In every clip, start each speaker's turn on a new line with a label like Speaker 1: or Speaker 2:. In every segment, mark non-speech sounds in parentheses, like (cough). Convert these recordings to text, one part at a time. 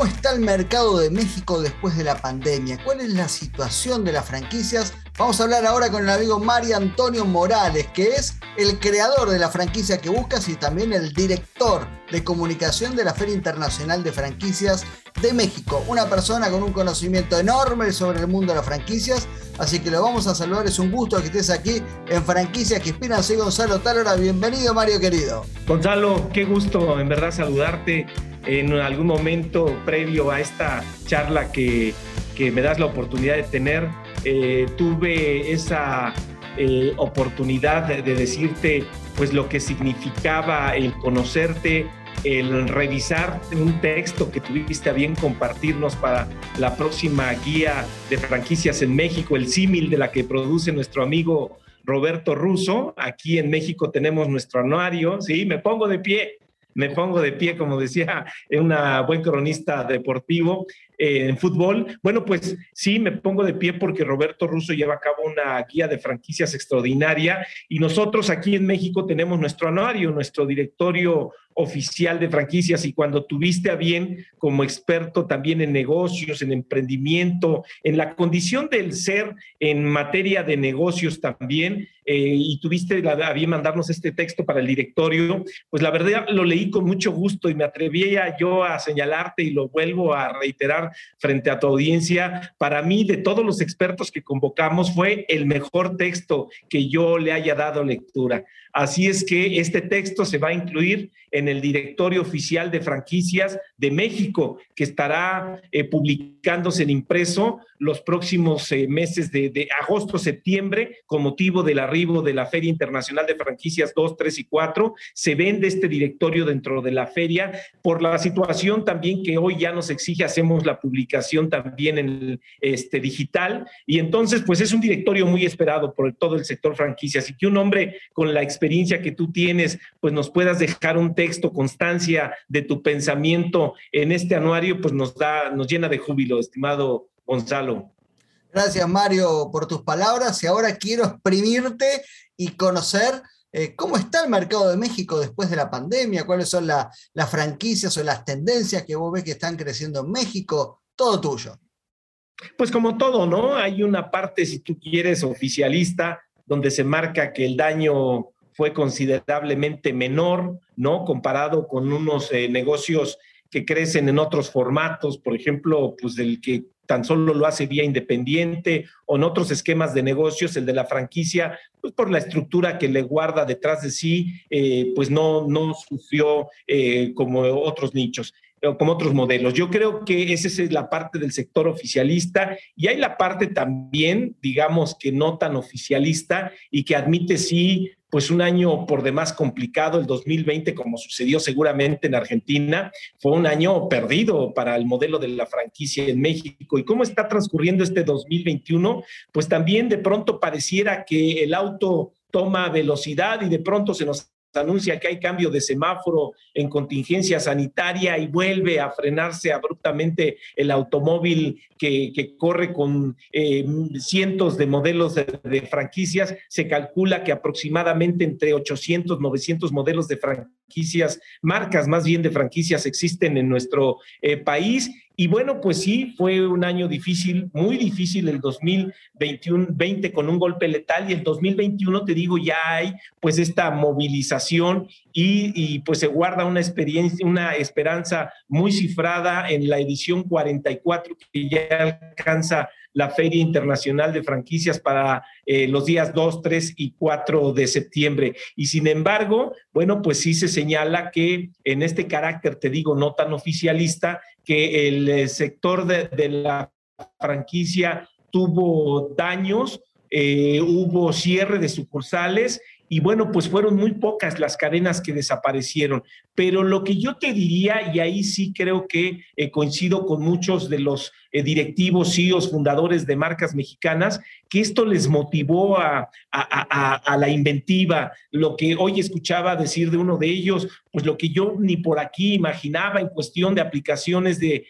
Speaker 1: ¿Cómo está el mercado de México después de la pandemia? ¿Cuál es la situación de las franquicias? Vamos a hablar ahora con el amigo Mario Antonio Morales, que es el creador de la franquicia que buscas y también el director de comunicación de la Feria Internacional de Franquicias de México. Una persona con un conocimiento enorme sobre el mundo de las franquicias, así que lo vamos a saludar. Es un gusto que estés aquí en Franquicias que Inspiran. Soy Gonzalo Talora. Bienvenido, Mario querido.
Speaker 2: Gonzalo, qué gusto en verdad saludarte en algún momento previo a esta charla que, que me das la oportunidad de tener. Eh, tuve esa eh, oportunidad de, de, decirte pues lo que significaba el conocerte, el revisar un texto que tuviste a bien compartirnos para la próxima guía de franquicias en México, el símil de la que produce nuestro amigo Roberto Russo. Aquí en México tenemos nuestro anuario, sí, me pongo de pie me pongo de pie, como decía una buen cronista deportivo eh, en fútbol. Bueno, pues sí, me pongo de pie porque Roberto Russo lleva a cabo una guía de franquicias extraordinaria y nosotros aquí en México tenemos nuestro anuario, nuestro directorio oficial de franquicias y cuando tuviste a bien como experto también en negocios, en emprendimiento, en la condición del ser en materia de negocios también, eh, y tuviste a bien mandarnos este texto para el directorio, pues la verdad lo leí con mucho gusto y me atrevía yo a señalarte y lo vuelvo a reiterar frente a tu audiencia. Para mí, de todos los expertos que convocamos, fue el mejor texto que yo le haya dado lectura. Así es que este texto se va a incluir en el directorio oficial de franquicias de México, que estará eh, publicándose en impreso los próximos eh, meses de, de, agosto, septiembre, con motivo del arribo de la Feria Internacional de Franquicias 2, 3 y 4. Se vende este directorio dentro de la feria. Por la situación también que hoy ya nos exige, hacemos la publicación también en este, digital. Y entonces, pues es un directorio muy esperado por todo el sector franquicias y que un hombre con la experiencia que tú tienes, pues nos puedas dejar un texto, constancia de tu pensamiento en este anuario, pues nos da, nos llena de júbilo, estimado Gonzalo.
Speaker 1: Gracias, Mario, por tus palabras. Y ahora quiero exprimirte y conocer eh, cómo está el mercado de México después de la pandemia, cuáles son la, las franquicias o las tendencias que vos ves que están creciendo en México. Todo tuyo.
Speaker 2: Pues como todo, ¿no? Hay una parte, si tú quieres, oficialista, donde se marca que el daño fue considerablemente menor, ¿no? Comparado con unos eh, negocios que crecen en otros formatos, por ejemplo, pues del que tan solo lo hace vía independiente o en otros esquemas de negocios, el de la franquicia, pues por la estructura que le guarda detrás de sí, eh, pues no, no sufrió eh, como otros nichos como otros modelos. Yo creo que esa es la parte del sector oficialista y hay la parte también, digamos que no tan oficialista y que admite sí pues un año por demás complicado, el 2020, como sucedió seguramente en Argentina, fue un año perdido para el modelo de la franquicia en México. ¿Y cómo está transcurriendo este 2021? Pues también de pronto pareciera que el auto toma velocidad y de pronto se nos anuncia que hay cambio de semáforo en contingencia sanitaria y vuelve a frenarse abruptamente el automóvil que, que corre con eh, cientos de modelos de, franquicias. Se calcula que aproximadamente entre 800, 900 modelos de franquicias, marcas más bien de franquicias existen en nuestro eh, país y bueno, pues sí, fue un año difícil, muy difícil el 2021, 20 con un golpe letal y el 2021, te digo, ya hay pues esta movilización y, y, pues se guarda una experiencia, una esperanza muy cifrada en la edición 44 que ya alcanza la Feria Internacional de Franquicias para eh, los días 2, 3 y 4 de septiembre. Y sin embargo, bueno, pues sí se señala que en este carácter, te digo, no tan oficialista, que el eh, sector de, la franquicia tuvo daños, eh, hubo cierre de sucursales y bueno, pues fueron muy pocas las cadenas que desaparecieron, Pero lo que yo te diría, y ahí sí creo que eh, coincido con muchos de los eh, directivos, CEOs, fundadores de marcas mexicanas, que esto les motivó a, la inventiva. Lo que hoy escuchaba decir de uno de ellos, pues lo que yo ni por aquí imaginaba en cuestión de aplicaciones de,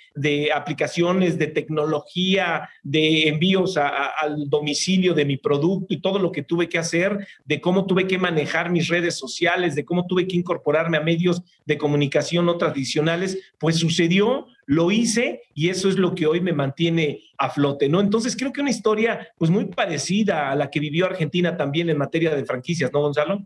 Speaker 2: aplicaciones de tecnología, de envíos al domicilio de mi producto y todo lo que tuve que hacer, de cómo tuve que manejar mis redes sociales, de cómo tuve que incorporarme a medios de comunicación no tradicionales, pues sucedió lo hice y eso es lo que hoy me mantiene a flote, ¿no? Entonces creo que una historia pues muy parecida a la que vivió Argentina también en materia de franquicias, ¿no, Gonzalo?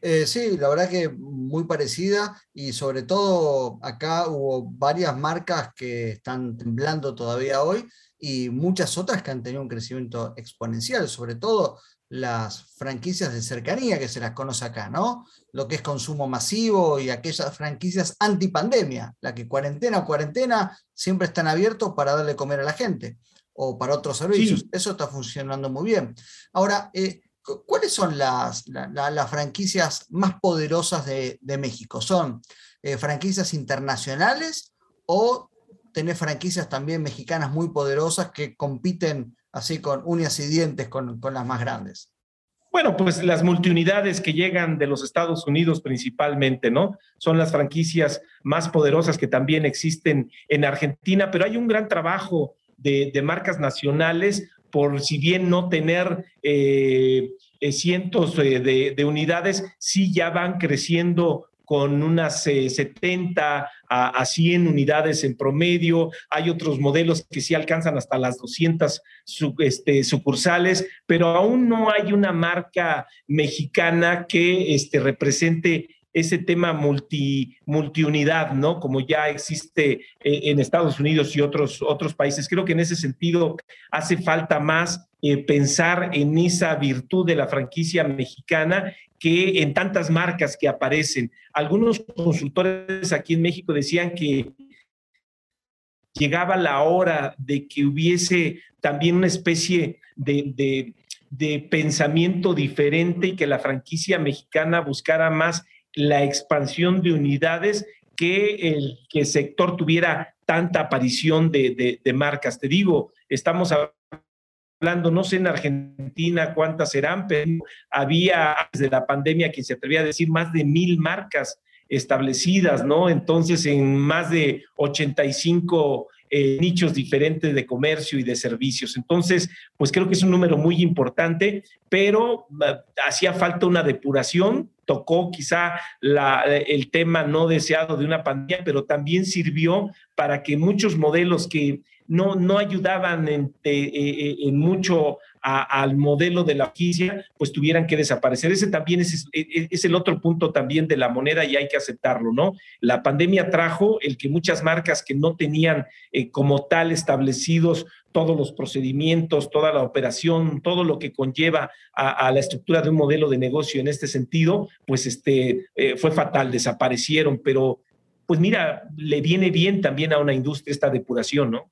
Speaker 1: Eh, sí, la verdad que muy parecida y sobre todo acá hubo varias marcas que están temblando todavía hoy y muchas otras que han tenido un crecimiento exponencial, sobre todo las franquicias de cercanía que se las conoce acá, ¿no? Lo que es consumo masivo y aquellas franquicias antipandemia, la que cuarentena o cuarentena siempre están abiertos para darle comer a la gente o para otros servicios. Eso está funcionando muy bien. Ahora, eh, ¿cuáles son las, las franquicias más poderosas de, México? ¿Son eh, franquicias internacionales o tenés franquicias también mexicanas muy poderosas que compiten así con uñas y dientes con, las más grandes?
Speaker 2: Bueno, pues las multiunidades que llegan de los Estados Unidos principalmente, ¿no? Son las franquicias más poderosas que también existen en Argentina, pero hay un gran trabajo de, marcas nacionales por si bien no tener eh, eh, cientos de, de, unidades, sí ya van creciendo con unas 70 eh, a, 100 unidades en promedio. Hay otros modelos que sí alcanzan hasta las 200 este, sucursales, pero aún no hay una marca mexicana que este, represente ese tema multi, multiunidad, ¿no? Como ya existe eh, en Estados Unidos y otros, otros países. Creo que en ese sentido hace falta más eh, pensar en esa virtud de la franquicia mexicana que en tantas marcas que aparecen. Algunos consultores aquí en México decían que llegaba la hora de que hubiese también una especie de, pensamiento diferente y que la franquicia mexicana buscara más la expansión de unidades que el, que el sector tuviera tanta aparición de, de, marcas. Te digo, estamos hablando, no sé en Argentina cuántas serán, pero había antes de la pandemia que se atrevía a decir más de mil marcas establecidas, ¿no? Entonces, en más de 85 eh, nichos diferentes de comercio y de servicios. Entonces, pues creo que es un número muy importante, pero ah, hacía falta una depuración, tocó quizá la, el tema no deseado de una pandemia, pero también sirvió para que muchos modelos que no, no ayudaban en, eh, eh, en mucho al modelo de la franquicia, pues tuvieran que desaparecer. Ese también es, es, el otro punto también de la moneda y hay que aceptarlo, ¿no? La pandemia trajo el que muchas marcas que no tenían eh, como tal establecidos todos los procedimientos, toda la operación, todo lo que conlleva a, la estructura de un modelo de negocio en este sentido, pues este, fue fatal, desaparecieron, pero pues mira, le viene bien también a una industria esta depuración, ¿no?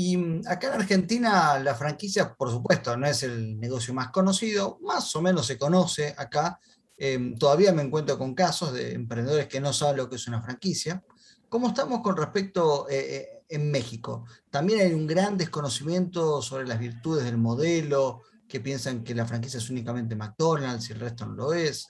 Speaker 1: Y mm, acá en Argentina la franquicia, por supuesto, no es el negocio más conocido, más o menos se conoce acá. Em, todavía me encuentro con casos de emprendedores que no saben lo que es una franquicia. ¿Cómo estamos con respecto eh, eh, en México? También hay un gran desconocimiento sobre las virtudes del modelo, que piensan que la franquicia es únicamente McDonald's y el resto no lo es.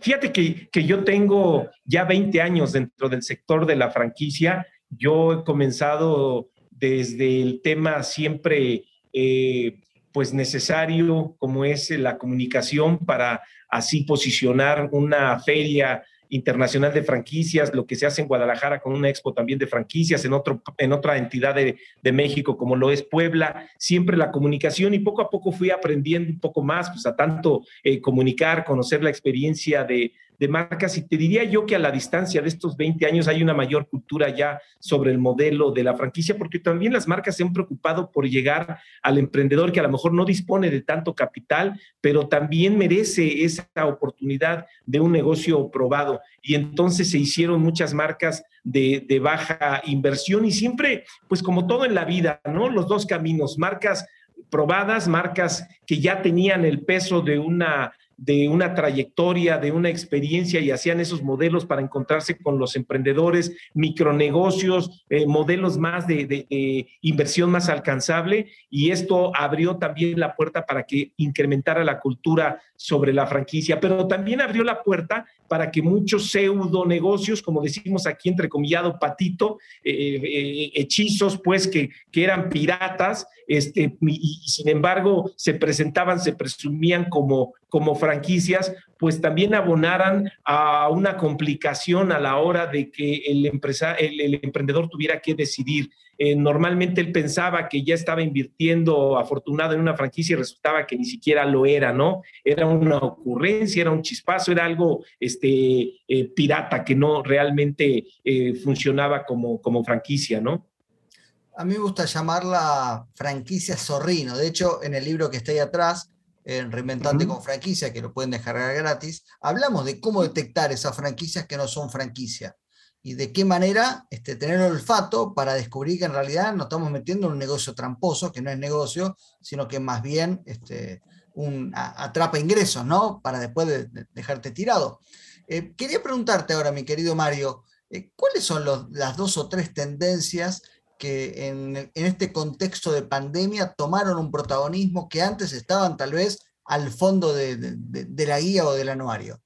Speaker 2: Fíjate que, que yo tengo ya 20 años dentro del sector de la franquicia yo he comenzado desde el tema siempre eh, pues necesario como es la comunicación para así posicionar una feria internacional de franquicias, lo que se hace en Guadalajara con una expo también de franquicias, en, otro, en otra entidad de, México como lo es Puebla, siempre la comunicación y poco a poco fui aprendiendo un poco más, pues a tanto eh, comunicar, conocer la experiencia de, de marcas y te diría yo que a la distancia de estos 20 años hay una mayor cultura ya sobre el modelo de la franquicia porque también las marcas se han preocupado por llegar al emprendedor que a lo mejor no dispone de tanto capital, pero también merece esa oportunidad de un negocio probado. Y entonces se hicieron muchas marcas de, de baja inversión y siempre, pues como todo en la vida, ¿no? Los dos caminos, marcas probadas, marcas que ya tenían el peso de una de una trayectoria, de una experiencia y hacían esos modelos para encontrarse con los emprendedores, micronegocios, eh, modelos más de, inversión más alcanzable. Y esto abrió también la puerta para que incrementara la cultura sobre la franquicia, pero también abrió la puerta para que muchos pseudo negocios, como decimos aquí entrecomillado patito, eh, eh, hechizos pues que, que eran piratas, este, y, sin embargo se presentaban, se presumían como, como franquicias, pues también abonaran a una complicación a la hora de que el, empresa, el, emprendedor tuviera que decidir. Eh, normalmente él pensaba que ya estaba invirtiendo afortunado en una franquicia y resultaba que ni siquiera lo era, ¿no? Era una ocurrencia, era un chispazo, era algo este, eh, pirata que no realmente eh, funcionaba como, como franquicia, ¿no?
Speaker 1: A mí me gusta llamarla franquicia zorrino. De hecho, en el libro que está ahí atrás, en Reinventante con franquicia, que lo pueden descargar gratis, hablamos de cómo detectar esas franquicias que no son franquicia y de qué manera este, tener olfato para descubrir que en realidad nos estamos metiendo en un negocio tramposo, que no es negocio, sino que más bien este, un, atrapa ingresos, ¿no? Para después de, dejarte tirado. Eh, quería preguntarte ahora, mi querido Mario, eh, ¿cuáles son las dos o tres tendencias que en, este contexto de pandemia tomaron un protagonismo que antes estaban tal vez al fondo de, la guía o del anuario?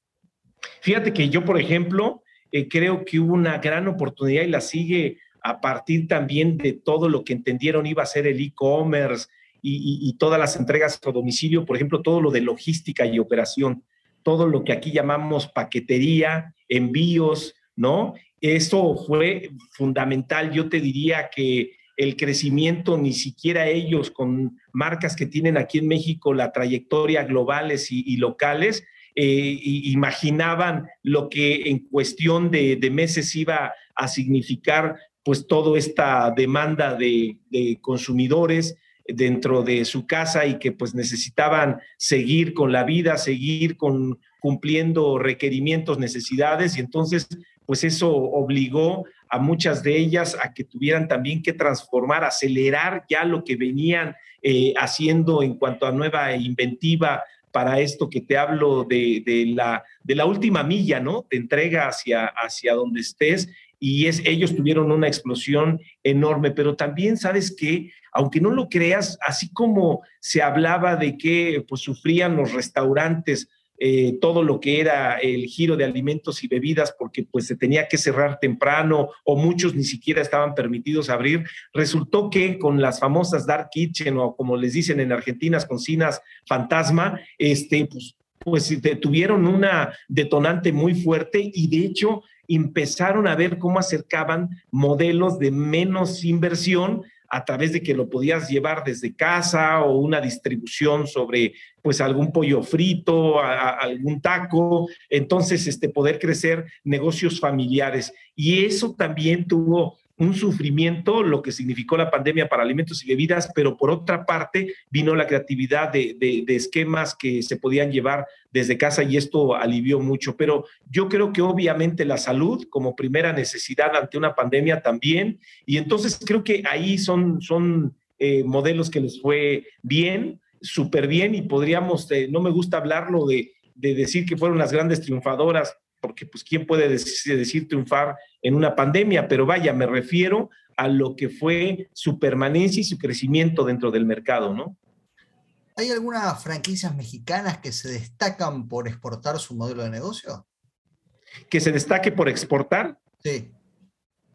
Speaker 2: Fíjate que yo, por ejemplo, eh, creo que hubo una gran oportunidad y la sigue a partir también de todo lo que entendieron iba a ser el e-commerce y, todas las entregas a domicilio, por ejemplo, todo lo de logística y operación, todo lo que aquí llamamos paquetería, envíos, ¿no? Eso fue fundamental. Yo te diría que el crecimiento, ni siquiera ellos con marcas que tienen aquí en México la trayectoria globales y, locales, eh, imaginaban lo que en cuestión de, meses iba a significar pues toda esta demanda de, de, consumidores dentro de su casa y que pues necesitaban seguir con la vida, seguir con cumpliendo requerimientos, necesidades y entonces pues eso obligó a muchas de ellas a que tuvieran también que transformar, acelerar ya lo que venían eh, haciendo en cuanto a nueva inventiva para esto que te hablo de, la, de la última milla, ¿no? Te entrega hacia, hacia donde estés y es, ellos tuvieron una explosión enorme, pero también sabes que, aunque no lo creas, así como se hablaba de que pues, sufrían los restaurantes, eh, todo lo que era el giro de alimentos y bebidas porque pues se tenía que cerrar temprano o muchos ni siquiera estaban permitidos abrir. Resultó que con las famosas dark kitchen o como les dicen en Argentina, cocinas fantasma, este, pues, pues tuvieron una detonante muy fuerte y de hecho empezaron a ver cómo acercaban modelos de menos inversión a través de que lo podías llevar desde casa o una distribución sobre pues algún pollo frito, algún taco, entonces este poder crecer negocios familiares. Y eso también tuvo un sufrimiento, lo que significó la pandemia para alimentos y bebidas, pero por otra parte vino la creatividad de, esquemas que se podían llevar desde casa y esto alivió mucho. Pero yo creo que obviamente la salud como primera necesidad ante una pandemia también, y entonces creo que ahí son, son eh, modelos que les fue bien, súper bien, y podríamos, eh, no me gusta hablarlo de, de decir que fueron las grandes triunfadoras, porque pues quién puede decir, decir triunfar en una pandemia, pero vaya, me refiero a lo que fue su permanencia y su crecimiento dentro del mercado, ¿no?
Speaker 1: ¿Hay algunas franquicias mexicanas que se destacan por exportar su modelo de negocio?
Speaker 2: ¿Que se destaque por exportar?
Speaker 1: Sí.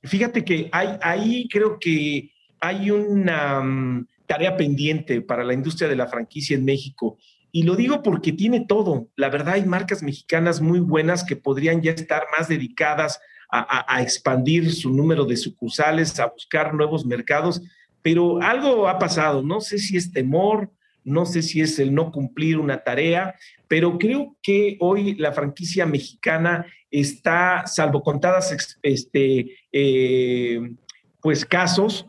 Speaker 2: Fíjate que hay, ahí creo que hay una mm, tarea pendiente para la industria de la franquicia en México. Y lo digo porque tiene todo. La verdad, hay marcas mexicanas muy buenas que podrían ya estar más dedicadas a, expandir su número de sucursales, a buscar nuevos mercados, pero algo ha pasado, no sé si es temor, no sé si es el no cumplir una tarea, pero creo que hoy la franquicia mexicana está, salvo contadas este, eh, pues casos,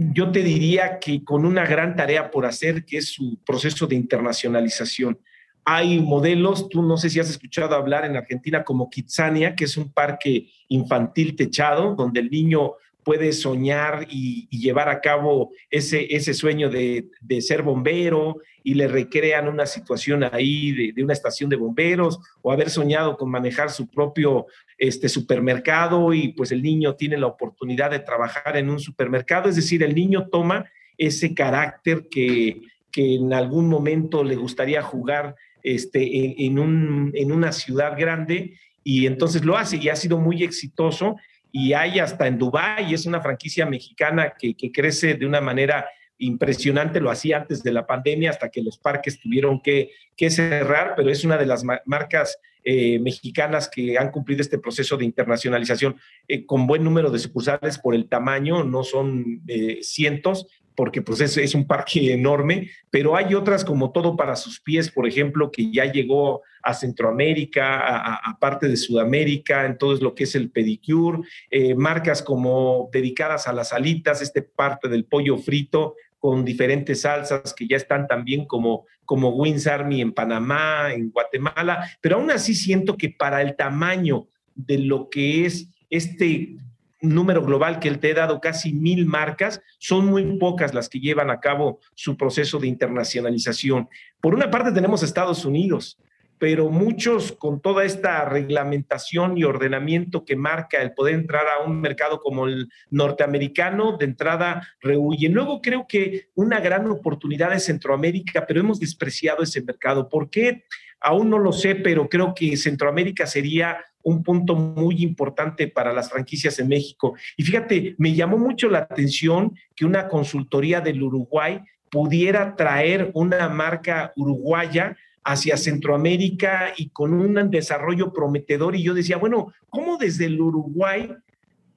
Speaker 2: yo te diría que con una gran tarea por hacer, que es su proceso de internacionalización. Hay modelos, tú no sé si has escuchado hablar en Argentina como Kitsania, que es un parque infantil techado, donde el niño puede soñar y, llevar a cabo ese, ese sueño de, ser bombero y le recrean una situación ahí de, una estación de bomberos o haber soñado con manejar su propio este, supermercado y pues el niño tiene la oportunidad de trabajar en un supermercado. Es decir, el niño toma ese carácter que, que en algún momento le gustaría jugar este, en, un, en una ciudad grande y entonces lo hace y ha sido muy exitoso y hay hasta en Dubái, es una franquicia mexicana que, crece de una manera impresionante, lo hacía antes de la pandemia hasta que los parques tuvieron que, cerrar, pero es una de las marcas eh, mexicanas que han cumplido este proceso de internacionalización eh, con buen número de sucursales por el tamaño, no son eh, cientos, porque pues es, un parque enorme, pero hay otras como Todo para sus pies, por ejemplo, que ya llegó a Centroamérica, a, parte de Sudamérica, en todo lo que es el pedicure, eh, marcas como dedicadas a las alitas, este parte del pollo frito con diferentes salsas que ya están también como, como Wins Army en Panamá, en Guatemala, pero aún así siento que para el tamaño de lo que es este número global que él te he dado, casi mil marcas, son muy pocas las que llevan a cabo su proceso de internacionalización. Por una parte tenemos Estados Unidos, pero muchos con toda esta reglamentación y ordenamiento que marca el poder entrar a un mercado como el norteamericano, de entrada rehuyen. Luego creo que una gran oportunidad es Centroamérica, pero hemos despreciado ese mercado. ¿Por qué? Aún no lo sé, pero creo que Centroamérica sería un punto muy importante para las franquicias en México. Y fíjate, me llamó mucho la atención que una consultoría del Uruguay pudiera traer una marca uruguaya hacia Centroamérica y con un desarrollo prometedor. Y yo decía, bueno, ¿cómo desde el Uruguay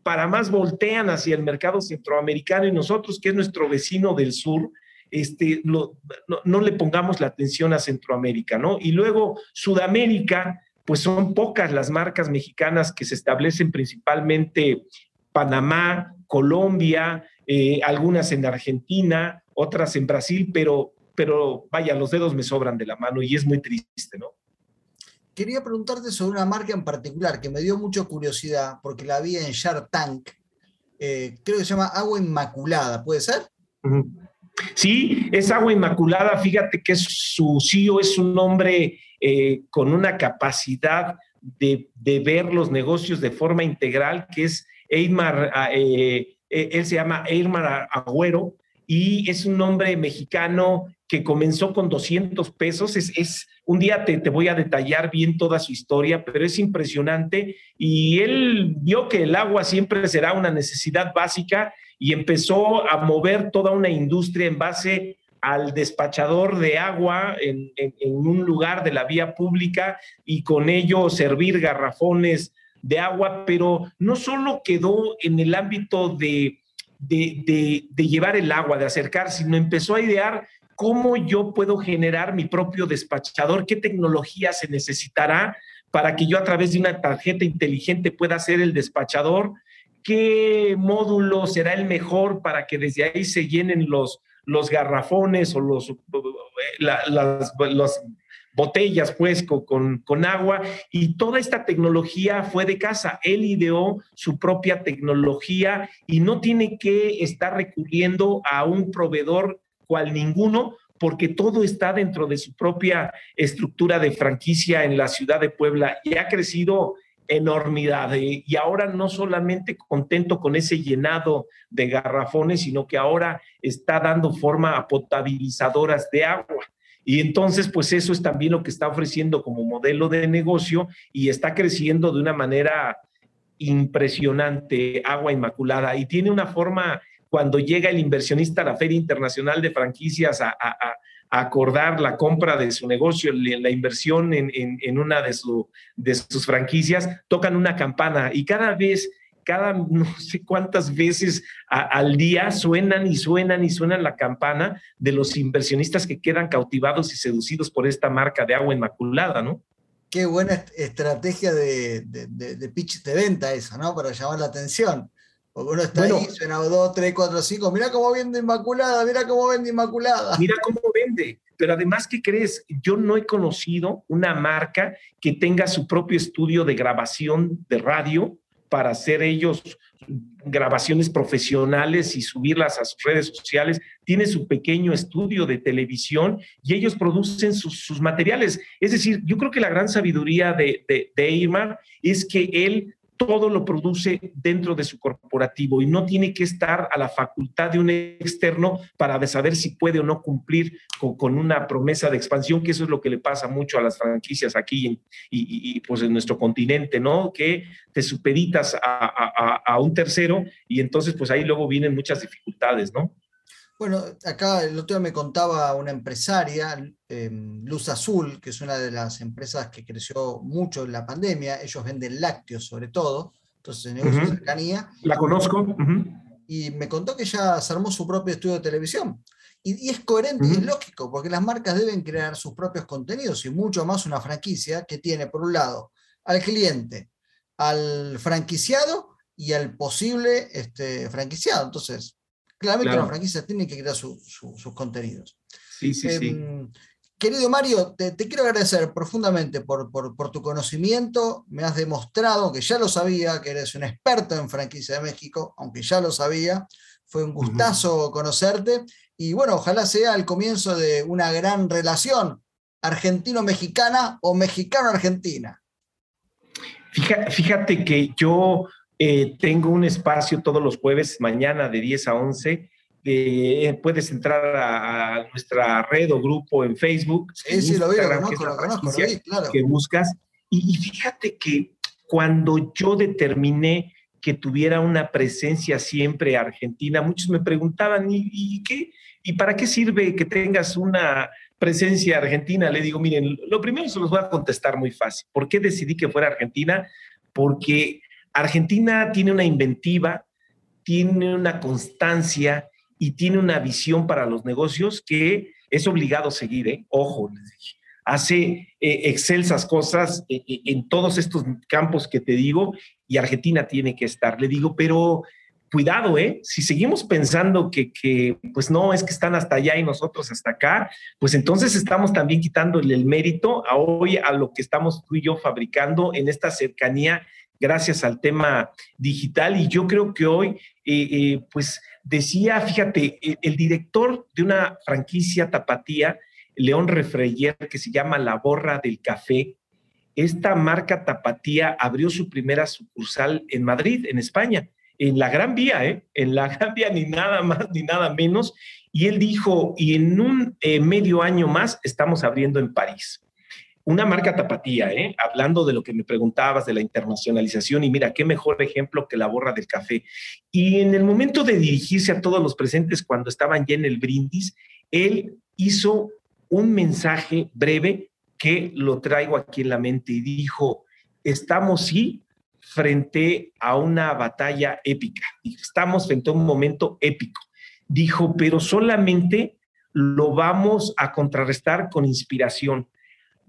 Speaker 2: para más voltean hacia el mercado centroamericano y nosotros, que es nuestro vecino del sur, este, no, no, le pongamos la atención a Centroamérica, ¿no? Y luego Sudamérica, pues son pocas las marcas mexicanas que se establecen principalmente Panamá, Colombia, eh, algunas en Argentina, otras en Brasil, pero, pero vaya, los dedos me sobran de la mano y es muy triste, ¿no?
Speaker 1: Quería preguntarte sobre una marca en particular que me dio mucha curiosidad porque la vi en Shark Tank. Eh, creo que se llama Agua Inmaculada, ¿puede ser?
Speaker 2: Sí, es agua inmaculada. Fíjate que su CEO es un hombre eh, con una capacidad de, ver los negocios de forma integral, que es Eymar, ah, eh, eh, él se llama Eymar Agüero y es un hombre mexicano que comenzó con 200 pesos. Es, es un día te, te, voy a detallar bien toda su historia, pero es impresionante. Y él vio que el agua siempre será una necesidad básica y empezó a mover toda una industria en base al despachador de agua en, un lugar de la vía pública y con ello servir garrafones de agua, pero no solo quedó en el ámbito de, de, llevar el agua, de acercar, sino empezó a idear cómo yo puedo generar mi propio despachador, qué tecnología se necesitará para que yo a través de una tarjeta inteligente pueda ser el despachador qué módulo será el mejor para que desde ahí se llenen los, los garrafones o los, las, botellas pues con, con, agua y toda esta tecnología fue de casa. Él ideó su propia tecnología y no tiene que estar recurriendo a un proveedor cual ninguno porque todo está dentro de su propia estructura de franquicia en la ciudad de Puebla y ha crecido enormidad. y ahora no solamente contento con ese llenado de garrafones, sino que ahora está dando forma a potabilizadoras de agua. Y entonces, pues eso es también lo que está ofreciendo como modelo de negocio y está creciendo de una manera impresionante, agua inmaculada. Y tiene una forma, cuando llega el inversionista a la Feria Internacional de Franquicias a, acordar la compra de su negocio, la inversión en, una de, sus franquicias, tocan una campana y cada vez cada (laughs) no sé cuántas veces al día suenan y suenan y suenan la campana de los inversionistas que quedan cautivados y seducidos por esta marca de agua inmaculada, ¿no?
Speaker 1: Qué buena estrategia de, de pitch de venta esa, ¿no? Para llamar la atención. Porque uno está ahí, suena 2, 3, 4, 5. Mira cómo vende Inmaculada, mira cómo vende Inmaculada.
Speaker 2: Mira cómo vende. Pero además, ¿qué crees? Yo no he conocido una marca que tenga su propio estudio de grabación de radio para hacer ellos grabaciones profesionales y subirlas a sus redes sociales, tiene su pequeño estudio de televisión y ellos producen sus, materiales. Es decir, yo creo que la gran sabiduría de, de, de es que él todo lo produce dentro de su corporativo y no tiene que estar a la facultad de un externo para saber si puede o no cumplir con, una promesa de expansión, que eso es lo que le pasa mucho a las franquicias aquí y, pues en nuestro continente, ¿no? Que te supeditas a, a un tercero y entonces pues ahí luego vienen muchas dificultades, ¿no?
Speaker 1: Bueno, acá el otro día me contaba una empresaria, em, Luz Azul, que es una de las empresas que creció mucho en la pandemia. Ellos venden lácteos sobre todo, entonces en negocio de cercanía.
Speaker 2: La conozco.
Speaker 1: Y me contó que ya se armó su propio estudio de televisión. Y, es coherente y es lógico, porque las marcas deben crear sus propios contenidos y mucho más una franquicia que tiene, por un lado, al cliente, al franquiciado y al posible este, franquiciado. Entonces, Claramente la franquicia tiene que crear sus contenidos.
Speaker 2: Sí, sí, sí. Em,
Speaker 1: querido Mario, te, quiero agradecer profundamente por, tu conocimiento. Me has demostrado que ya lo sabía, que eres un experto en franquicia de México, aunque ya lo sabía. Fue un gustazo conocerte. Y bueno, ojalá sea el comienzo de una gran relación argentino-mexicana o mexicano-argentina.
Speaker 2: Fíjate que yo eh, tengo un espacio todos los jueves, mañana de 10 a 11. Eh, puedes entrar a, nuestra red o grupo en Facebook.
Speaker 1: Sí, sí, lo veo, lo
Speaker 2: Que buscas. Y, fíjate que cuando yo determiné que tuviera una presencia siempre argentina, muchos me preguntaban, ¿y, qué? ¿Y para qué sirve que tengas una presencia argentina? Le digo, miren, lo primero se los voy a contestar muy fácil. ¿Por qué decidí que fuera argentina? Porque Argentina tiene una inventiva, tiene una constancia y tiene una visión para los negocios que es obligado seguir, ¿eh? ojo, hace eh, excelsas cosas eh, en todos estos campos que te digo y Argentina tiene que estar. Le digo, pero cuidado, ¿eh? Si seguimos pensando que, que, pues no, es que están hasta allá y nosotros hasta acá, pues entonces estamos también quitándole el mérito a hoy a lo que estamos tú y yo fabricando en esta cercanía gracias al tema digital. Y yo creo que hoy, eh, eh, pues decía, fíjate, e, el, director de una franquicia tapatía, León Refreyer, que se llama La Borra del Café, esta marca tapatía abrió su primera sucursal en Madrid, en España, en la Gran Vía, ¿eh? en la (laughs) Gran Vía ni nada más ni nada menos. Y él dijo, y en un eh, medio año más estamos abriendo en París una marca tapatía, ¿eh? hablando de lo que me preguntabas de la internacionalización, y mira, qué mejor ejemplo que la borra del café. Y en el momento de dirigirse a todos los presentes cuando estaban ya en el brindis, él hizo un mensaje breve que lo traigo aquí en la mente y dijo, estamos sí frente a una batalla épica, estamos frente a un momento épico. Dijo, pero solamente lo vamos a contrarrestar con inspiración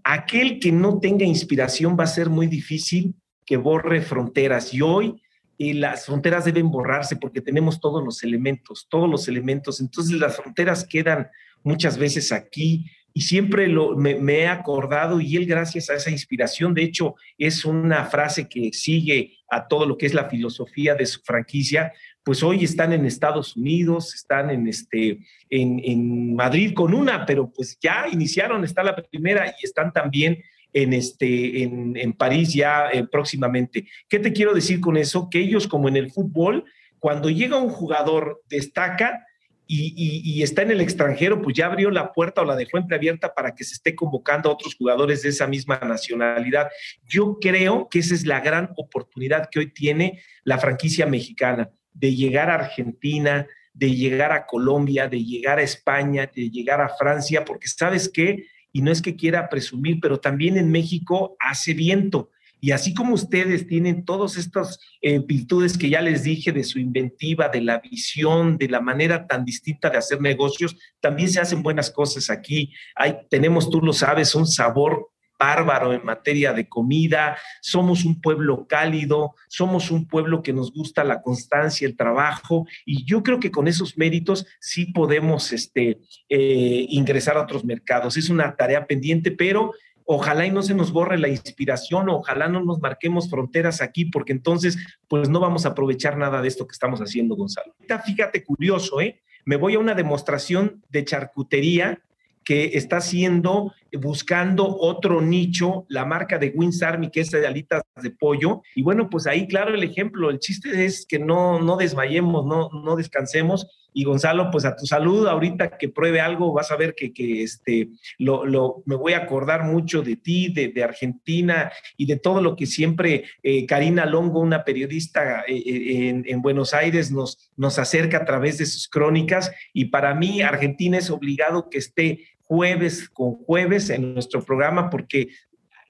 Speaker 2: aquel que no tenga inspiración va a ser muy difícil que borre fronteras. Y hoy eh, las fronteras deben borrarse porque tenemos todos los elementos, todos los elementos. Entonces las fronteras quedan muchas veces aquí y siempre me, he acordado y él gracias a esa inspiración, de hecho es una frase que sigue a todo lo que es la filosofía de su franquicia, pues hoy están en Estados Unidos, están en, este, en, Madrid con una, pero pues ya iniciaron, está la primera y están también en, este, en, París ya eh, próximamente. ¿Qué te quiero decir con eso? Que ellos como en el fútbol, cuando llega un jugador, destaca, y, está en el extranjero, pues ya abrió la puerta o la dejó entreabierta para que se esté convocando a otros jugadores de esa misma nacionalidad. Yo creo que esa es la gran oportunidad que hoy tiene la franquicia mexicana de llegar a Argentina, de llegar a Colombia, de llegar a España, de llegar a Francia, porque sabes qué, y no es que quiera presumir, pero también en México hace viento. Y así como ustedes tienen todas estas eh, virtudes que ya les dije de su inventiva, de la visión, de la manera tan distinta de hacer negocios, también se hacen buenas cosas aquí. Hay, tenemos, tú lo sabes, un sabor bárbaro en materia de comida, somos un pueblo cálido, somos un pueblo que nos gusta la constancia, el trabajo, y yo creo que con esos méritos sí podemos este, eh, ingresar a otros mercados. Es una tarea pendiente, pero ojalá y no se nos borre la inspiración, ojalá no nos marquemos fronteras aquí, porque entonces pues no vamos a aprovechar nada de esto que estamos haciendo, Gonzalo. Fíjate curioso, ¿eh? Me voy a una demostración de charcutería que está haciendo, buscando otro nicho, la marca de Wins Army, que es de alitas de pollo. Y bueno, pues ahí, claro, el ejemplo, el chiste es que no, no desmayemos, no, no descansemos. Y Gonzalo, pues a tu salud, ahorita que pruebe algo, vas a ver que, que este, lo, lo, me voy a acordar mucho de ti, de, de Argentina y de todo lo que siempre eh, Karina Longo, una periodista eh, eh, en, en, Buenos Aires, nos, nos acerca a través de sus crónicas. Y para mí, Argentina es obligado que esté jueves con jueves en nuestro programa porque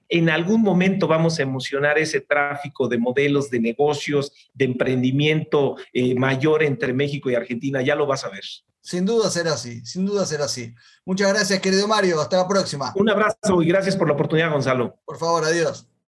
Speaker 2: en algún momento vamos a emocionar ese tráfico de modelos, de negocios, de emprendimiento eh, mayor entre México y Argentina. Ya lo vas a ver.
Speaker 1: Sin duda será así, sin duda será así. Muchas gracias, querido Mario. Hasta la próxima.
Speaker 2: Un abrazo y gracias por la oportunidad, Gonzalo.
Speaker 1: Por favor, adiós.